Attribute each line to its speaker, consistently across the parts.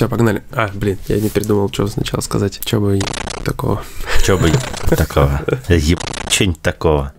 Speaker 1: Все, погнали. А, блин, я не придумал, что сначала сказать. Че бы такого.
Speaker 2: Че бы такого. Еб... Что-нибудь такого.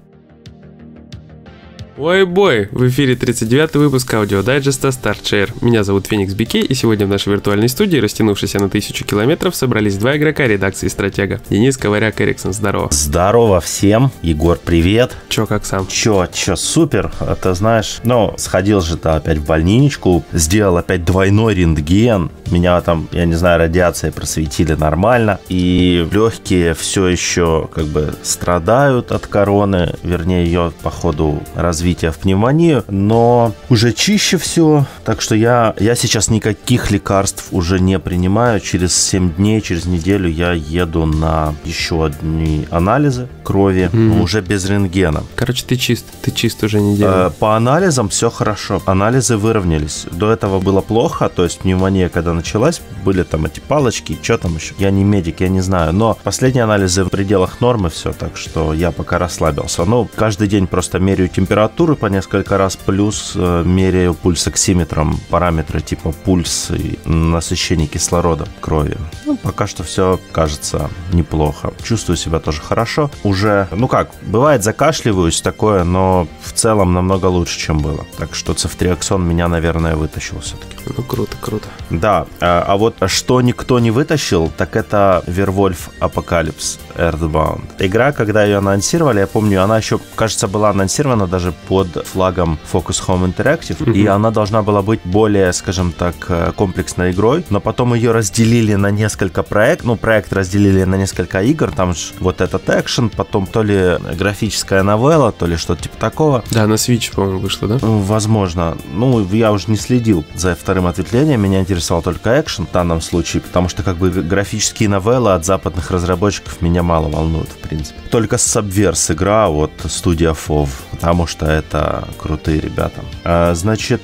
Speaker 1: Oh boy! В эфире 39 выпуск аудиодайджеста StartShare. Меня зовут Феникс Бике, и сегодня в нашей виртуальной студии, растянувшейся на тысячу километров, собрались два игрока редакции Стратега. Денис Коваряк, Эриксон, здорово.
Speaker 2: Здорово всем. Егор, привет.
Speaker 1: Чё, как сам?
Speaker 2: Чё, чё, супер. А ты знаешь, ну, сходил же ты опять в больничку, сделал опять двойной рентген. Меня там, я не знаю, радиацией просветили нормально. И легкие все еще как бы страдают от короны, вернее, ее по ходу развития в пневмонию, но уже чище все, так что я, я сейчас никаких лекарств уже не принимаю. Через 7 дней, через неделю я еду на еще одни анализы крови, mm-hmm. но уже без рентгена.
Speaker 1: Короче, ты чист, ты чист уже неделю. Э,
Speaker 2: по анализам все хорошо, анализы выровнялись. До этого было плохо, то есть пневмония, когда началась, были там эти палочки, что там еще. Я не медик, я не знаю, но последние анализы в пределах нормы все, так что я пока расслабился. Ну, каждый день просто меряю температуру, температуры по несколько раз, плюс э, меряю пульсоксиметром параметры типа пульс и насыщение кислорода крови. Ну, пока что все кажется неплохо. Чувствую себя тоже хорошо. Уже, ну как, бывает закашливаюсь такое, но в целом намного лучше, чем было. Так что цефтриаксон меня, наверное, вытащил все-таки.
Speaker 1: Ну, круто, круто.
Speaker 2: Да, а, а вот что никто не вытащил, так это Werewolf Apocalypse Earthblood. Игра, когда ее анонсировали, я помню, она еще, кажется, была анонсирована даже под флагом Focus Home Interactive, mm-hmm. и она должна была быть более, скажем так, э, комплексной игрой, но потом ее разделили на несколько проектов, ну, проект разделили на несколько игр, там же вот этот экшен, потом то ли графическая новелла, то ли что-то типа такого.
Speaker 1: Да, на Switch, по-моему, вышло, да?
Speaker 2: Возможно. Ну, я уже не следил за вторым ответвлением, меня интересовал только экшен в данном случае, потому что как бы графические новеллы от западных разработчиков меня мало волнуют, в принципе. Только Subverse игра от студия FOV, потому что это крутые ребята. А, значит,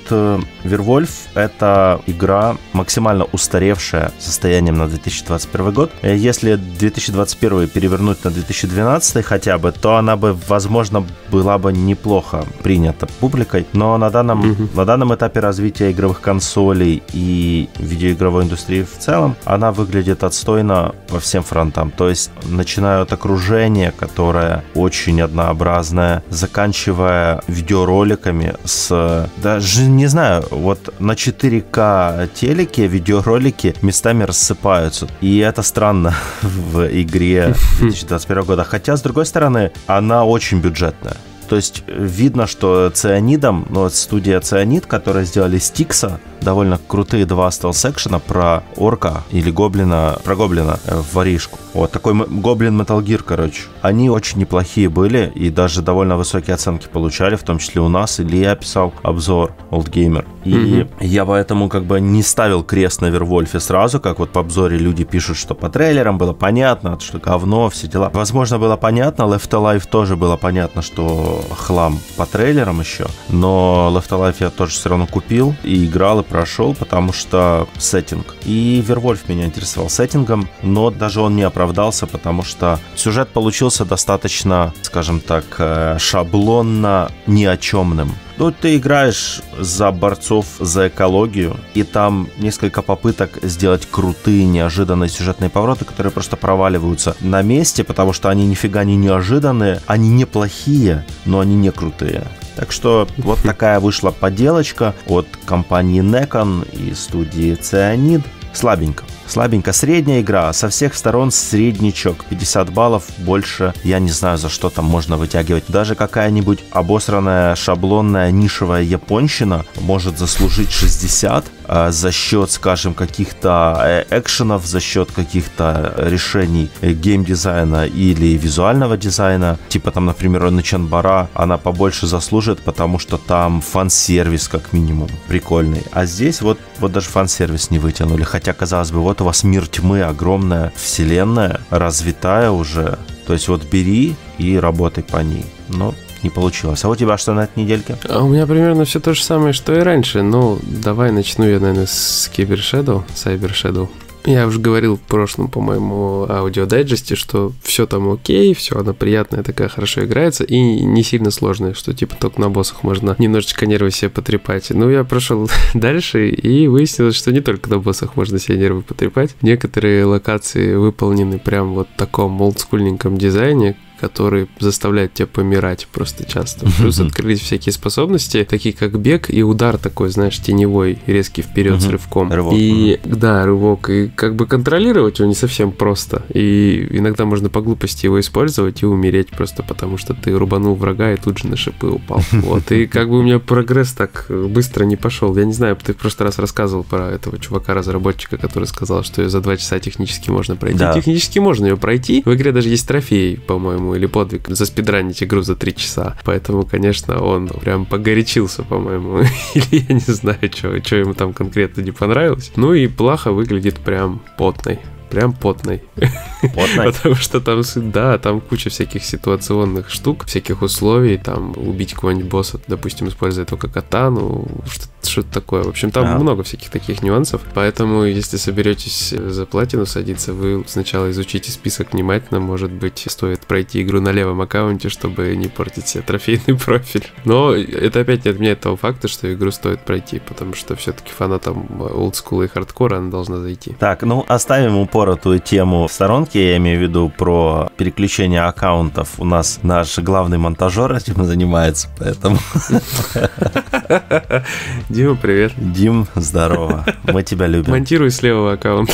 Speaker 2: Вервольф — это игра максимально устаревшая состоянием на 2021 год. Если 2021 перевернуть на 2012 хотя бы, то она бы, возможно, была бы неплохо принята публикой. Но на данном, mm-hmm. на данном этапе развития игровых консолей и видеоигровой индустрии в целом, она выглядит отстойно по всем фронтам. То есть, начиная от окружения, которое очень однообразное, заканчивая видеороликами с... Даже не знаю, вот на 4К телеке видеоролики местами рассыпаются. И это странно в игре 2021 года. Хотя, с другой стороны, она очень бюджетная. То есть видно, что цианидом, ну, студия Цианид, которая сделали Стикса, довольно крутые два стелс-экшена про орка или гоблина, про гоблина э, в воришку. Вот такой гоблин Metal Gear, короче. Они очень неплохие были и даже довольно высокие оценки получали, в том числе у нас. Или я писал обзор Old Gamer. И mm-hmm. я поэтому как бы не ставил крест на Вервольфе сразу, как вот по обзоре люди пишут, что по трейлерам было понятно, что говно, все дела. Возможно, было понятно, Left Alive тоже было понятно, что хлам по трейлерам еще, но Left Alive я тоже все равно купил и играл, и прошел, потому что сеттинг. И Вервольф меня интересовал сеттингом, но даже он не оправдался, потому что сюжет получился достаточно, скажем так, э, шаблонно ни о чемным. Ну, ты играешь за борцов за экологию, и там несколько попыток сделать крутые, неожиданные сюжетные повороты, которые просто проваливаются на месте, потому что они нифига не неожиданные, они неплохие, но они не крутые. Так что вот такая вышла поделочка от компании Necon и студии Цианид. Слабенько. Слабенько. Средняя игра. Со всех сторон среднячок. 50 баллов. Больше я не знаю, за что там можно вытягивать. Даже какая-нибудь обосранная, шаблонная, нишевая японщина может заслужить 60 а за счет, скажем, каких-то э, экшенов, за счет каких-то решений э, геймдизайна или визуального дизайна. Типа там, например, Начанбара, она побольше заслужит, потому что там фан-сервис как минимум прикольный. А здесь вот, вот даже фан-сервис не вытянули. Хотя, казалось бы, вот у вас мир тьмы, огромная вселенная, развитая уже. То есть вот бери и работай по ней. Но не получилось. А у тебя что на этой недельке?
Speaker 1: А у меня примерно все то же самое, что и раньше. Ну, давай начну я, наверное, с Cyber Shadow. Я уже говорил в прошлом, по-моему, аудиодайджесте, что все там окей, все она приятная, такая хорошо играется и не сильно сложная, что типа только на боссах можно немножечко нервы себе потрепать. Ну, я прошел дальше и выяснилось, что не только на боссах можно себе нервы потрепать. Некоторые локации выполнены прям вот в таком олдскульненьком дизайне, который заставляет тебя помирать просто часто. Плюс открылись всякие способности, такие как бег и удар такой, знаешь, теневой, резкий вперед с рывком.
Speaker 2: Рывок,
Speaker 1: и да, рывок. И как бы контролировать его не совсем просто. И иногда можно по глупости его использовать и умереть просто потому, что ты рубанул врага и тут же на шипы упал. Вот. И как бы у меня прогресс так быстро не пошел. Я не знаю, ты в прошлый раз рассказывал про этого чувака-разработчика, который сказал, что ее за два часа технически можно пройти.
Speaker 2: Да.
Speaker 1: Технически можно ее пройти. В игре даже есть трофей, по-моему, или подвиг за спидранить игру за три часа. Поэтому, конечно, он прям погорячился, по-моему. Или я не знаю, что ему там конкретно не понравилось. Ну и плохо выглядит прям потной прям потной.
Speaker 2: Потной?
Speaker 1: Потому что там, да, там куча всяких ситуационных штук, всяких условий, там убить какого-нибудь босса, допустим, используя только катану, что-то что-то такое. В общем, там а. много всяких таких нюансов. Поэтому, если соберетесь за платину садиться, вы сначала изучите список внимательно. Может быть, стоит пройти игру на левом аккаунте, чтобы не портить себе трофейный профиль. Но это опять не отменяет того факта, что игру стоит пройти, потому что все-таки фанатам олдскула и хардкора она должна зайти.
Speaker 2: Так, ну оставим упоротую тему в сторонке, я имею в виду про переключение аккаунтов. У нас наш главный монтажер этим занимается, поэтому...
Speaker 1: Дима, привет.
Speaker 2: Дим, здорово. Мы тебя любим.
Speaker 1: Монтируй с левого аккаунта.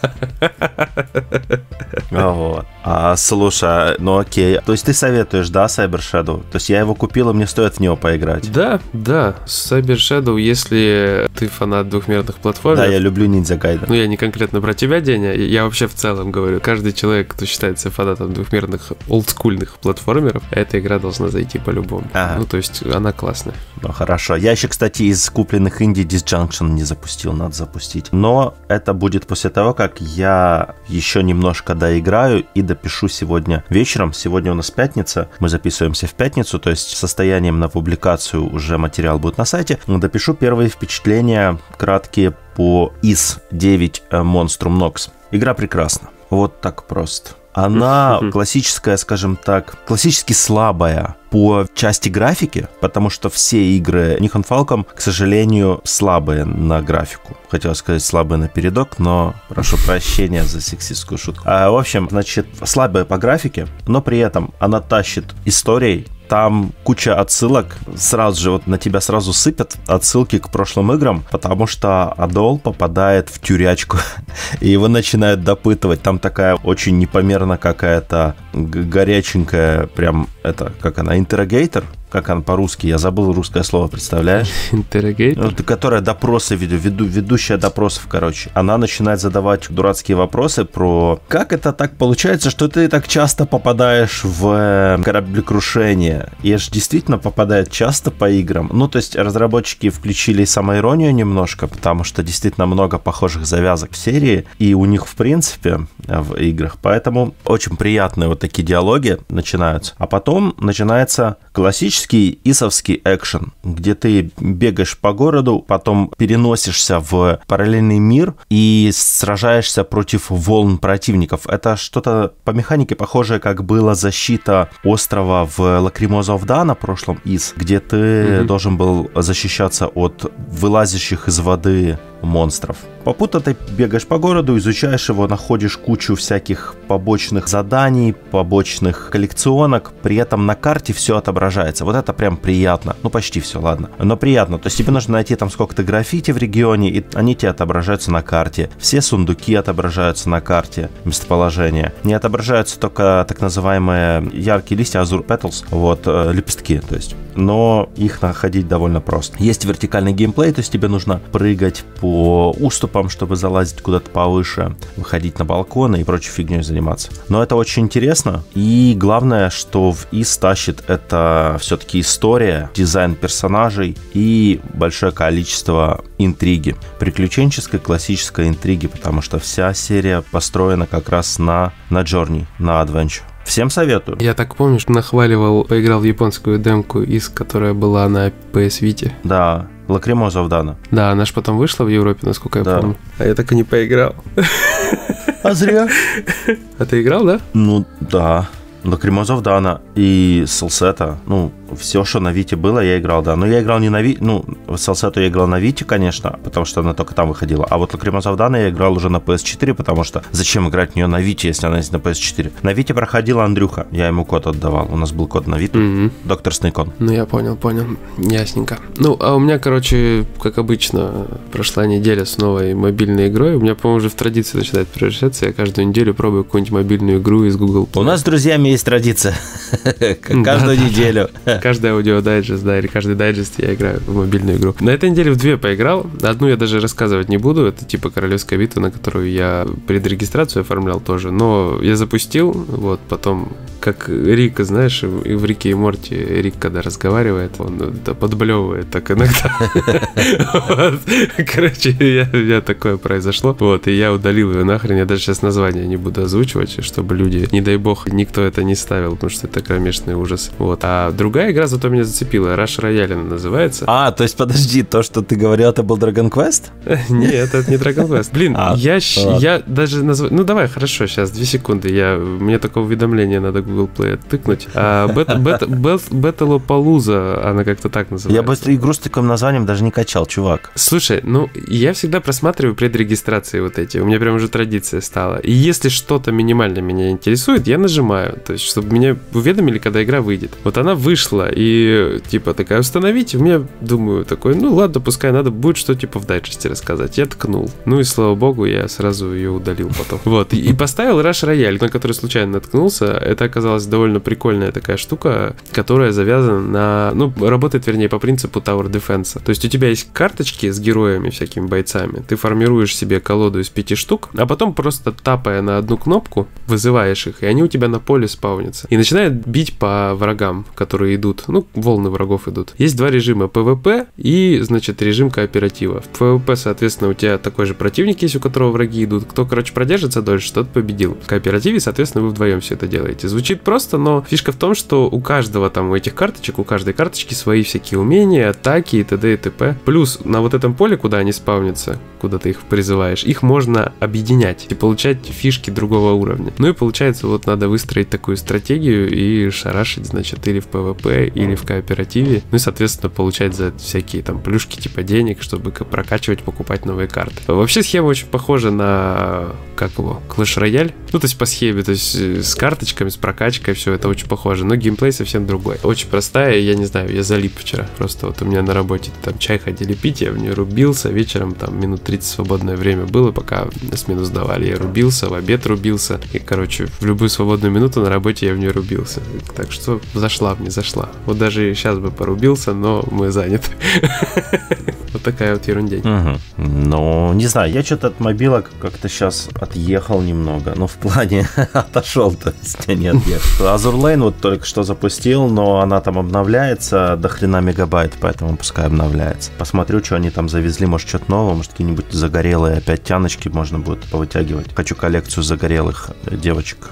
Speaker 2: Вот. А, слушай, ну окей. То есть ты советуешь, да, Cyber Shadow? То есть я его купил, и мне стоит в него поиграть?
Speaker 1: Да, да. Cyber Shadow, если ты фанат двухмерных платформ.
Speaker 2: Да, я люблю Ninja Gaiden.
Speaker 1: Ну, я не конкретно про тебя, Деня. Я вообще в целом говорю. Каждый человек, кто считается фанатом двухмерных олдскульных платформеров, эта игра должна зайти по-любому. Ага. Ну, то есть она классная.
Speaker 2: Ну, хорошо. Я еще, кстати, из купленных инди Disjunction не запустил, надо запустить. Но это будет после того, как я еще немножко доиграю и до допишу сегодня вечером. Сегодня у нас пятница, мы записываемся в пятницу, то есть состоянием на публикацию уже материал будет на сайте. Допишу первые впечатления краткие по ИС-9 Monstrum Nox. Игра прекрасна. Вот так просто. Она классическая, скажем так, классически слабая по части графики, потому что все игры Nikon Falcom, к сожалению, слабые на графику. Хотел сказать слабые на передок, но прошу прощения за сексистскую шутку. А, в общем, значит, слабая по графике, но при этом она тащит историей, там куча отсылок, сразу же вот на тебя сразу сыпят отсылки к прошлым играм, потому что Адол попадает в тюрячку, и его начинают допытывать. Там такая очень непомерно какая-то горяченькая, прям это, как она, интеррогейтор, как она по-русски, я забыл русское слово, представляешь?
Speaker 1: Интеррогейтор?
Speaker 2: Ну, которая допросы ведет, веду, ведущая допросов, короче. Она начинает задавать дурацкие вопросы про как это так получается, что ты так часто попадаешь в э, кораблекрушение. И же действительно попадает часто по играм. Ну, то есть разработчики включили самоиронию немножко, потому что действительно много похожих завязок в серии, и у них, в принципе, в играх. Поэтому очень приятные вот такие диалоги начинаются. А потом начинается классический исовский экшен, где ты бегаешь по городу, потом переносишься в параллельный мир и сражаешься против волн противников. Это что-то по механике похожее, как была защита острова в Lacrimosa of Dana прошлом Ys, где ты mm-hmm. должен был защищаться от вылазящих из воды монстров. Попутно ты бегаешь по городу, изучаешь его, находишь кучу всяких побочных заданий, побочных коллекционок, при этом на карте все отображается. Вот это прям приятно. Ну, почти все, ладно. Но приятно. То есть тебе нужно найти там сколько-то граффити в регионе, и они тебе отображаются на карте. Все сундуки отображаются на карте местоположения. Не отображаются только так называемые яркие листья, azure petals, вот, э, лепестки, то есть. Но их находить довольно просто. Есть вертикальный геймплей, то есть тебе нужно прыгать по уступам уступам, чтобы залазить куда-то повыше, выходить на балконы и прочей фигней заниматься. Но это очень интересно. И главное, что в Ys тащит это все-таки история, дизайн персонажей и большое количество интриги. Приключенческой классической интриги, потому что вся серия построена как раз на, на journey, на adventure. Всем советую.
Speaker 1: Я так помню, что нахваливал, поиграл в японскую демку Ys, которая была на PS Vita.
Speaker 2: Да, Lacrimosa of Dana.
Speaker 1: Да, она же потом вышла в Европе, насколько я
Speaker 2: Да.
Speaker 1: помню. А я так и не поиграл.
Speaker 2: А зря.
Speaker 1: А ты играл, да?
Speaker 2: Ну, да. Lacrimosa of Dana и Celceta. Ну, все, что на Вите было, я играл, да. Но я играл не на Вите, ну, в Салсету я играл на Вите, конечно, потому что она только там выходила. А вот Lacrimosa of Dana я играл уже на PS4, потому что зачем играть в нее на Вите, если она есть на PS4? На Вите проходила Андрюха, я ему код отдавал. У нас был код на Виту.
Speaker 1: Мгм.
Speaker 2: Доктор Снейкон.
Speaker 1: Ну, я понял, понял. Ясненько. Ну, а у меня, короче, как обычно, прошла неделя с новой мобильной игрой. У меня, по-моему, уже в традицию начинает превращаться. Я каждую неделю пробую какую-нибудь мобильную игру из Google Play.
Speaker 2: У нас с друзьями есть традиция. Каждую
Speaker 1: Да-да-да.
Speaker 2: Неделю.
Speaker 1: Каждый аудиодайджест, да, или каждый дайджест я играю в мобильную игру. На этой неделе в две поиграл. Одну я даже рассказывать не буду. Это типа Королевская битва, на которую я предрегистрацию оформлял тоже. Но я запустил, вот, потом как Рика, знаешь, и в Рике и Морти Рик, когда разговаривает, он это подблевывает так иногда. Короче, я, такое произошло. Вот, и я удалил ее нахрен. Я даже сейчас название не буду озвучивать, чтобы люди, не дай бог, никто это не ставил, потому что это кромешный ужас. Вот. А другая игра зато меня зацепила. Rush Royale она называется.
Speaker 2: А, то есть подожди, то, что ты говорил, это был Dragon Quest?
Speaker 1: Нет, это не Dragon Quest. Блин,
Speaker 2: А,
Speaker 1: я, даже назв... Ну давай, хорошо, сейчас, две секунды. Я... Мне такое уведомление надо Google Play оттыкнуть. А, бет- бет- бет- Беталопалуза, она как-то так называется.
Speaker 2: Я бы игру с таким названием даже не качал, чувак.
Speaker 1: Слушай, ну, я всегда просматриваю предрегистрации вот эти. У меня прям уже традиция стала. И если что-то минимально меня интересует, я нажимаю. То есть, чтобы меня уведомили, когда игра выйдет. Вот она вышла, и типа такая, установить. У меня, думаю, такой, ну ладно, пускай надо будет что типа в дайджесте рассказать. Я ткнул. Ну и слава богу, я сразу ее удалил потом. Вот. И, поставил Rush Royale, на который случайно наткнулся. Это оказалась довольно прикольная такая штука, которая завязана на... Ну, работает, вернее, по принципу Tower Defense. То есть у тебя есть карточки с героями, всякими бойцами. Ты формируешь себе колоду из пяти штук, а потом просто тапая на одну кнопку, вызываешь их, и они у тебя на поле спаунятся. И начинают бить по врагам, которые идут. Ну, волны врагов идут. Есть два режима. PvP и, значит, режим кооператива. В PvP, соответственно, у тебя такой же противник есть, у которого враги идут. Кто, короче, продержится дольше, тот победил. В кооперативе, соответственно, вы вдвоем все это делаете. Звучит просто, но фишка в том, что у каждого там, у этих карточек, у каждой карточки свои всякие умения, атаки и т.д. и т.п. Плюс на вот этом поле, куда они спавнятся, куда ты их призываешь, их можно объединять и получать фишки другого уровня. Ну и получается, вот надо выстроить такую стратегию и шарашить, значит, или в Или в кооперативе. Ну и, соответственно, получать за всякие там плюшки типа денег, чтобы прокачивать, покупать новые карты. Вообще схема очень похожа на, как его, Clash Royale. Ну, то есть по схеме, то есть э, с карточками, с прокачкой, все это очень похоже. Но геймплей совсем другой. Очень простая, я не знаю, я залип вчера. Просто вот у меня на работе там чай ходили пить, я в нее рубился. Вечером там минут 30 свободное время было, пока смену сдавали. Я рубился, в обед рубился. И, короче, в любую свободную минуту на работе я в нее рубился. Так что зашла мне, зашла. Вот даже сейчас бы порубился, но мы заняты. Вот такая вот.
Speaker 2: Мгм. Ну, не знаю, я что-то от мобилок как-то сейчас отъехал немного. Ну, в плане отошел, то есть не отъехал. Azure Lane вот только что запустил, но она там обновляется до хрена мегабайт, поэтому пускай обновляется. Посмотрю, что они там завезли, может, что-то новое, может, какие-нибудь загорелые опять тяночки можно будет повытягивать. Хочу коллекцию загорелых э, девочек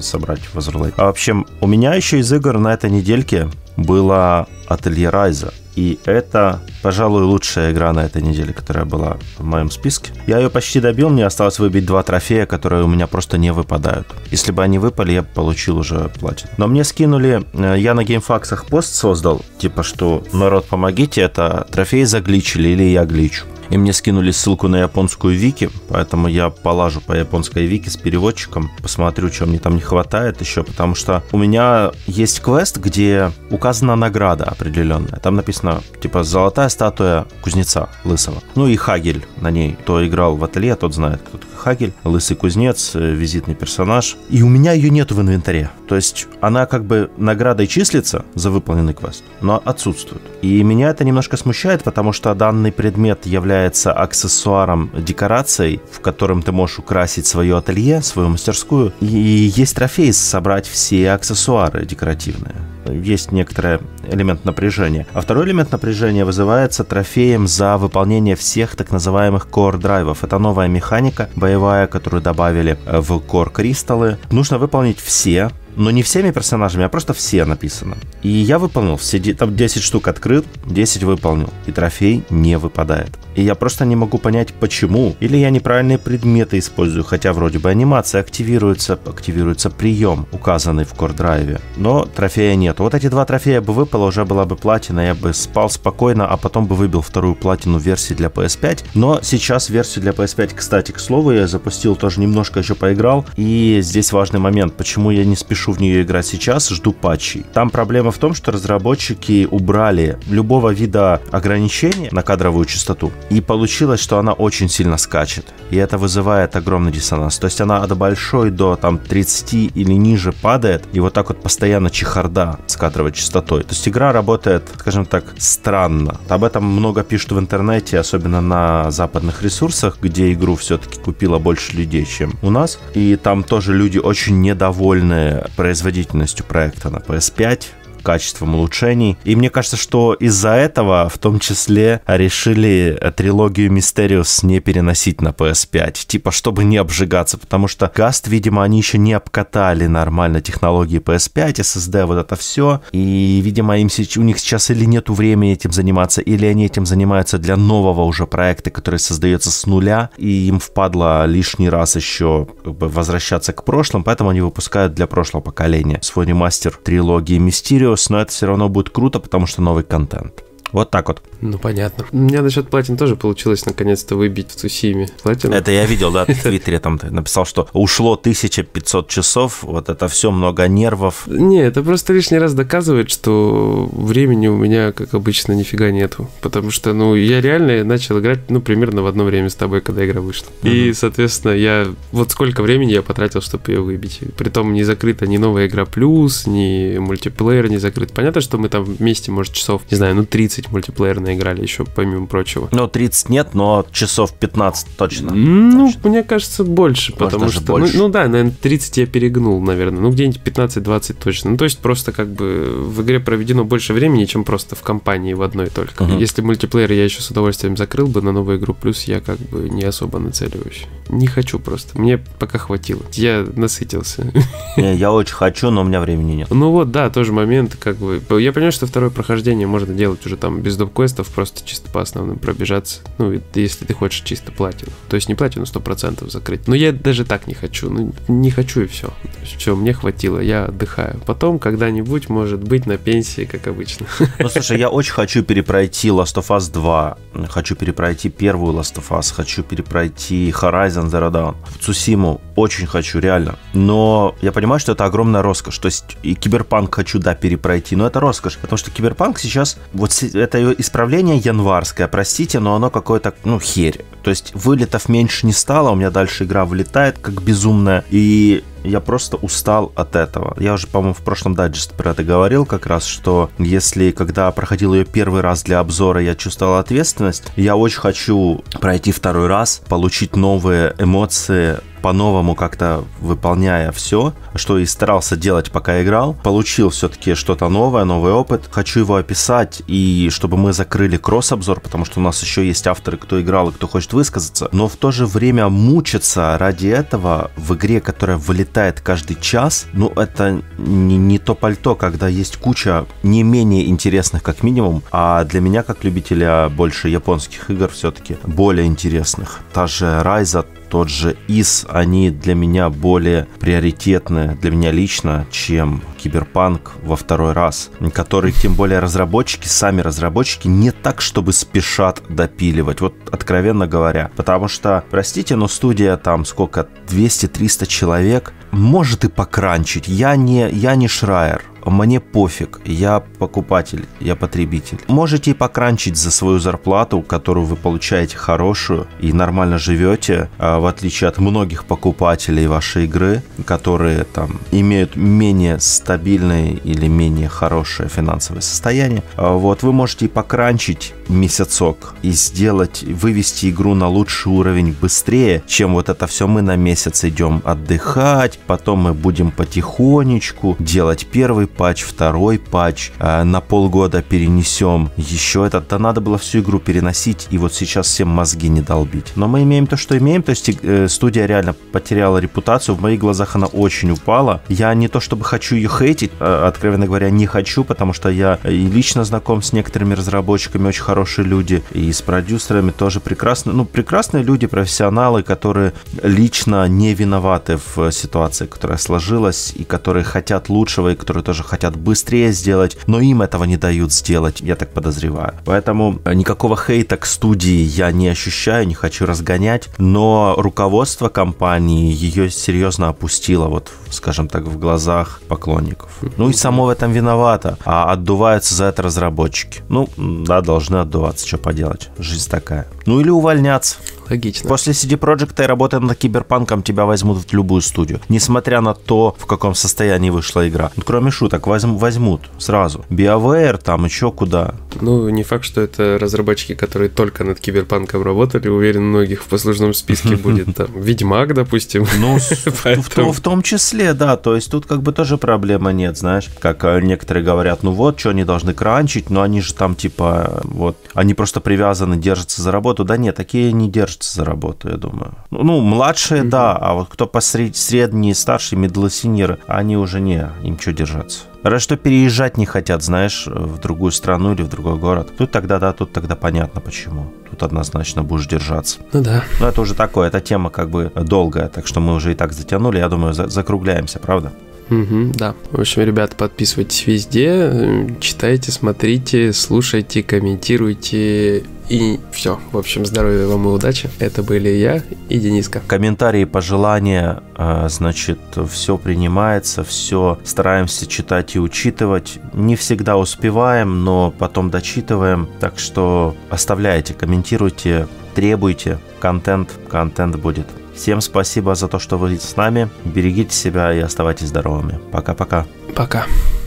Speaker 2: собрать в. А вообще, у меня еще из игр на этой недельке было Ателье Райза. И это, пожалуй, лучшая игра на этой неделе, которая была в моем списке. Я ее почти добил, мне осталось выбить два трофея, которые у меня просто не выпадают. Если бы они выпали, я бы получил уже платит. Но мне скинули, э, я на геймфаксах пост создал, типа что, народ, помогите, это трофеи загличили или я гличу. И мне скинули ссылку на японскую вики, поэтому я полажу по японской вики с переводчиком, посмотрю, что мне там не хватает еще, потому что у меня есть квест, где указана награда определенная. Там написано, типа, золотая статуя кузнеца лысого. Ну и Хагель на ней. Кто играл в ателье, тот знает, кто Хагель, лысый кузнец, э, визитный персонаж. И у меня ее нету в инвентаре. То есть она как бы наградой числится за выполненный квест, но отсутствует. И меня это немножко смущает, потому что данный предмет является аксессуаром, декорацией, в котором ты можешь украсить свое ателье, свою мастерскую. И есть трофей собрать все аксессуары декоративные есть некоторый элемент напряжения. А второй элемент напряжения вызывается трофеем за выполнение всех так называемых core драйвов. Это новая механика боевая, которую добавили в core кристаллы. Нужно выполнить все но не всеми персонажами, а просто все написано. И я выполнил все, там 10 штук открыл, 10 выполнил, и трофей не выпадает. И я просто не могу понять, почему. Или я неправильные предметы использую, хотя вроде бы анимация активируется, активируется прием, указанный в Drive. Но трофея нет. Вот эти два трофея бы выпало, уже была бы платина, я бы спал спокойно, а потом бы выбил вторую платину версии для PS5. Но сейчас версию для PS5, кстати, к слову, я запустил тоже немножко еще поиграл. И здесь важный момент, почему я не спешу в нее играть сейчас, жду патчей. Там проблема в том, что разработчики убрали любого вида ограничения на кадровую частоту. И получилось, что она очень сильно скачет. И это вызывает огромный диссонанс. То есть она от большой до там 30 или ниже падает. И вот так вот постоянно чехарда с кадровой частотой. То есть игра работает, скажем так, странно. Об этом много пишут в интернете, особенно на западных ресурсах, где игру все-таки купило больше людей, чем у нас. И там тоже люди очень недовольны производительностью проекта на PS5 качеством улучшений. И мне кажется, что из-за этого в том числе решили трилогию Мистериус не переносить на PS5, типа чтобы не обжигаться, потому что Гаст, видимо, они еще не обкатали нормально технологии PS5, SSD, вот это все, и, видимо, им у них сейчас или нету времени этим заниматься, или они этим занимаются для нового уже проекта, который создается с нуля, и им впадло лишний раз еще как бы, возвращаться к прошлому, поэтому они выпускают для прошлого поколения свой ремастер трилогии Мистериус, Serious, но это все равно будет круто, потому что новый контент. Вот так вот.
Speaker 1: Ну, понятно. У меня насчет платин тоже получилось наконец-то выбить в Цусиме платину.
Speaker 2: Это я видел, да, в Твиттере там написал, что ушло 1500 часов, вот это все много нервов.
Speaker 1: Не, это просто лишний раз доказывает, что времени у меня, как обычно, нифига нету. Потому что, ну, я реально начал играть, ну, примерно в одно время с тобой, когда игра вышла. Угу. И, соответственно, я... Вот сколько времени я потратил, чтобы ее выбить. Притом не закрыта ни новая игра плюс, ни мультиплеер не закрыт. Понятно, что мы там вместе, может, часов, не знаю, ну, 30 30 мультиплеерно играли еще, помимо прочего.
Speaker 2: Ну, 30 нет, но часов 15 точно.
Speaker 1: Ну, точно. мне кажется, больше, Может, потому что... Ну, больше. Ну, ну да, наверное, 30 я перегнул, наверное. Ну, где-нибудь 15-20 точно. Ну, то есть просто как бы в игре проведено больше времени, чем просто в компании в одной только. Угу. Если мультиплеер я еще с удовольствием закрыл бы на новую игру плюс, я как бы не особо нацеливаюсь. Не хочу просто. Мне пока хватило. Я насытился.
Speaker 2: Не, я очень хочу, но у меня времени нет.
Speaker 1: Ну вот, да, тоже момент, как бы... Я понимаю, что второе прохождение можно делать уже там без доп-квестов, просто чисто по основным пробежаться. Ну, если ты хочешь чисто платину. То есть не платину 100% закрыть. Но я даже так не хочу. Ну, не хочу и все. все, мне хватило, я отдыхаю. Потом когда-нибудь, может быть, на пенсии, как обычно.
Speaker 2: Ну, слушай, я очень хочу перепройти Last of Us 2. Хочу перепройти первую Last of Us. Хочу перепройти Horizon Zero Dawn. Цусиму очень хочу, реально. Но я понимаю, что это огромная роскошь. То есть и Киберпанк хочу, да, перепройти. Но это роскошь. Потому что Киберпанк сейчас... Вот это исправление январское, простите, но оно какое-то, ну, херь. То есть вылетов меньше не стало, у меня дальше игра вылетает как безумная, и я просто устал от этого. Я уже, по-моему, в прошлом дайджесте про это говорил как раз, что если, когда проходил ее первый раз для обзора, я чувствовал ответственность, я очень хочу пройти второй раз, получить новые эмоции, по-новому как-то выполняя все, что и старался делать, пока играл. Получил все-таки что-то новое, новый опыт. Хочу его описать, и чтобы мы закрыли кросс-обзор, потому что у нас еще есть авторы, кто играл и кто хочет высказаться. Но в то же время мучиться ради этого в игре, которая вылетает каждый час, ну это не, не то пальто, когда есть куча не менее интересных, как минимум, а для меня, как любителя больше японских игр, все-таки более интересных. Та же Райза, тот же ИС, они для меня более приоритетны, для меня лично, чем Киберпанк во второй раз, который, тем более разработчики, сами разработчики не так, чтобы спешат допиливать, вот откровенно говоря. Потому что, простите, но студия там сколько, 200-300 человек, может и покранчить. Я не, я не Шрайер, мне пофиг, я покупатель, я потребитель. Можете и покранчить за свою зарплату, которую вы получаете хорошую и нормально живете, а в отличие от многих покупателей вашей игры, которые там имеют менее стабильное или менее хорошее финансовое состояние. А вот вы можете и покранчить месяцок и сделать, вывести игру на лучший уровень быстрее, чем вот это все мы на месяц идем отдыхать, потом мы будем потихонечку делать первый патч, второй патч, э, на полгода перенесем еще этот. Да надо было всю игру переносить и вот сейчас всем мозги не долбить. Но мы имеем то, что имеем, то есть э, студия реально потеряла репутацию, в моих глазах она очень упала. Я не то чтобы хочу ее хейтить, а, откровенно говоря, не хочу, потому что я и лично знаком с некоторыми разработчиками, очень хорошие люди, и с продюсерами тоже прекрасные, ну, прекрасные люди, профессионалы, которые лично не виноваты в ситуации, которая сложилась, и которые хотят лучшего, и которые тоже хотят быстрее сделать, но им этого не дают сделать, я так подозреваю. Поэтому никакого хейта к студии я не ощущаю, не хочу разгонять, но руководство компании ее серьезно опустило, вот, скажем так, в глазах поклонников. Ну и само в этом виновато, а отдуваются за это разработчики. Ну, да, должны отдуваться, что поделать, жизнь такая. Ну или увольняться.
Speaker 1: Логично.
Speaker 2: После CD Projekt и работы над Киберпанком тебя возьмут в любую студию. Несмотря на то, в каком состоянии вышла игра. Ну, кроме шуток, возьм, возьмут сразу. BioWare там еще куда.
Speaker 1: Ну, не факт, что это разработчики, которые только над Киберпанком работали. Уверен, многих в послужном списке будет там Ведьмак, допустим.
Speaker 2: Ну, в, том числе, да. То есть тут как бы тоже проблема нет, знаешь. Как э, некоторые говорят, ну вот, что они должны кранчить, но они же там типа, вот, они просто привязаны, держатся за работу. Да нет, такие не держатся за работу, я думаю. Ну, младшие, да, а вот кто посред, средние, старшие, senior, они уже не, им что держаться. Разве что переезжать не хотят, знаешь, в другую страну или в другой город. Тут тогда да, тут тогда понятно почему. Тут однозначно будешь держаться.
Speaker 1: Ну да.
Speaker 2: Но это уже такое, эта тема как бы долгая, так что мы уже и так затянули, я думаю, за закругляемся, правда?
Speaker 1: Угу, да. В общем, ребята, подписывайтесь везде, читайте, смотрите, слушайте, комментируйте и все. В общем, здоровья вам и удачи. Это были я и Дениска.
Speaker 2: Комментарии, пожелания, а, значит, все принимается, все стараемся читать и учитывать. Не всегда успеваем, но потом дочитываем. Так что оставляйте, комментируйте, требуйте. Контент, контент будет. Всем спасибо за то, что вы с нами. Берегите себя и оставайтесь здоровыми. Пока-пока.
Speaker 1: Пока. -пока. Пока.